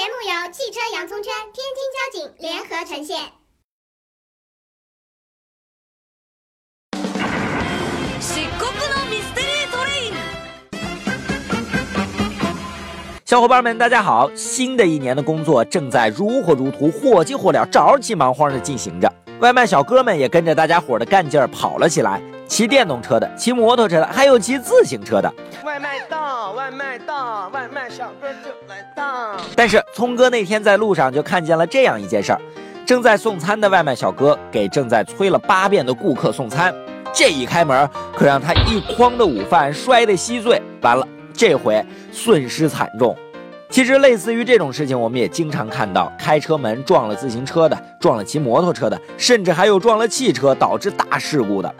节目由汽车洋葱圈、天津交警联合呈现。小伙伴们，大家好！新的一年的工作正在如火如荼、火急火燎、着急忙慌的进行着。外卖小哥们也跟着大家伙的干劲儿跑了起来，骑电动车的、骑摩托车的，还有骑自行车的。外卖到，外卖到，外卖小哥就来到。但是聪哥那天在路上就看见了这样一件事儿：正在送餐的外卖小哥给正在催了八遍的顾客送餐，这一开门可让他一筐的午饭摔得稀碎。完了。这回损失惨重。其实类似于这种事情，我们也经常看到：开车门撞了自行车的，撞了骑摩托车的，甚至还有撞了汽车导致大事故的。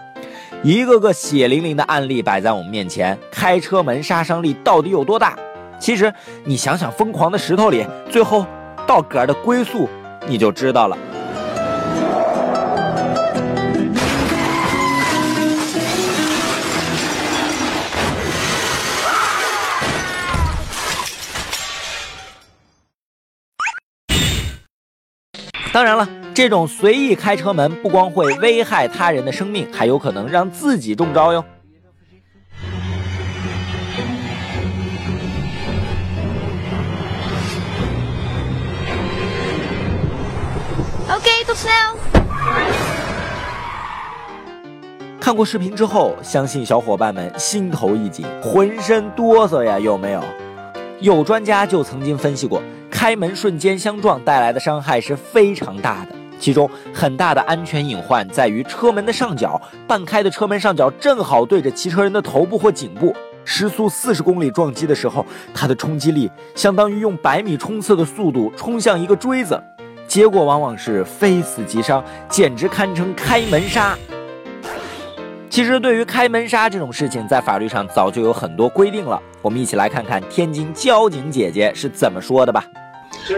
一个个血淋淋的案例摆在我们面前，开车门杀伤力到底有多大？其实你想想，疯狂的石头里，最后道格的归宿，你就知道了。当然了，这种随意开车门不光会危害他人的生命，还有可能让自己中招哟。OK，都 now。看过视频之后，相信小伙伴们心头一紧，浑身哆嗦呀，有没有？有专家就曾经分析过。开门瞬间相撞带来的伤害是非常大的，其中很大的安全隐患在于车门的上角，半开的车门上角正好对着骑车人的头部或颈部，时速四十公里撞击的时候，它的冲击力相当于用百米冲刺的速度冲向一个锥子，结果往往是非死即伤，简直堪称开门杀。其实，对于开门杀这种事情，在法律上早就有很多规定了，我们一起来看看天津交警姐姐是怎么说的吧。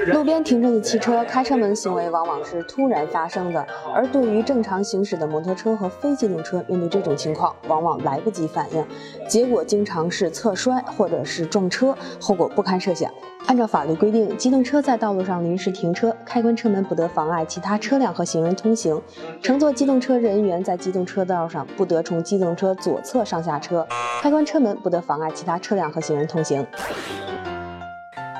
路边停着的汽车开车门行为往往是突然发生的，而对于正常行驶的摩托车和非机动车，面对这种情况往往来不及反应，结果经常是侧摔或者是撞车，后果不堪设想。按照法律规定，机动车在道路上临时停车，开关车门不得妨碍其他车辆和行人通行；乘坐机动车人员在机动车道上不得从机动车左侧上下车，开关车门不得妨碍其他车辆和行人通行。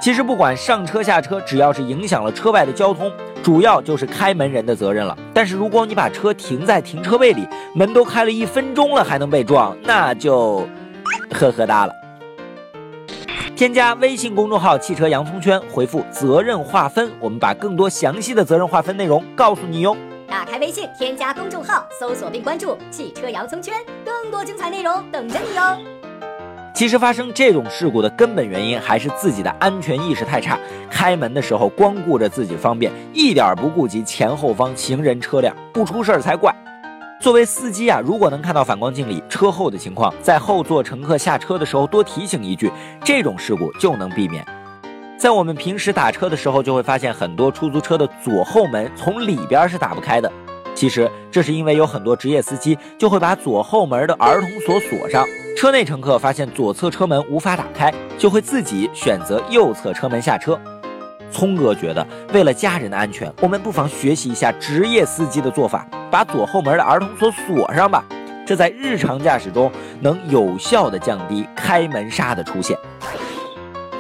其实不管上车下车，只要是影响了车外的交通，主要就是开门人的责任了。但是如果你把车停在停车位里，门都开了一分钟了还能被撞，那就呵呵哒了。添加微信公众号“汽车洋葱圈”，回复“责任划分”，我们把更多详细的责任划分内容告诉你哟。打开微信，添加公众号，搜索并关注“汽车洋葱圈”，更多精彩内容等着你哟。其实发生这种事故的根本原因还是自己的安全意识太差，开门的时候光顾着自己方便，一点不顾及前后方行人车辆，不出事儿才怪。作为司机啊，如果能看到反光镜里车后的情况，在后座乘客下车的时候多提醒一句，这种事故就能避免。在我们平时打车的时候，就会发现很多出租车的左后门从里边是打不开的。其实这是因为有很多职业司机就会把左后门的儿童锁锁上，车内乘客发现左侧车门无法打开，就会自己选择右侧车门下车。聪哥觉得，为了家人的安全，我们不妨学习一下职业司机的做法，把左后门的儿童锁锁上吧。这在日常驾驶中能有效的降低开门杀的出现。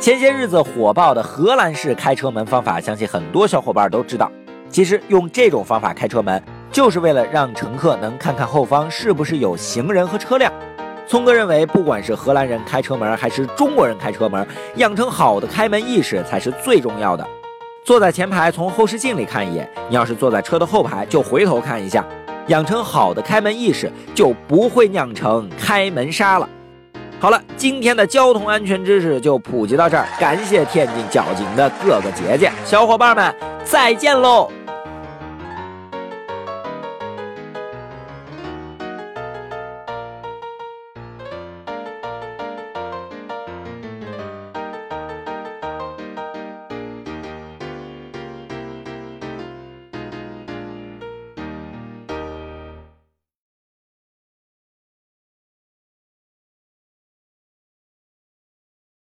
前些日子火爆的荷兰式开车门方法，相信很多小伙伴都知道。其实用这种方法开车门。就是为了让乘客能看看后方是不是有行人和车辆。聪哥认为，不管是荷兰人开车门还是中国人开车门，养成好的开门意识才是最重要的。坐在前排，从后视镜里看一眼；你要是坐在车的后排，就回头看一下。养成好的开门意识，就不会酿成开门杀了。好了，今天的交通安全知识就普及到这儿，感谢天津交警的各个姐姐小伙伴们，再见喽！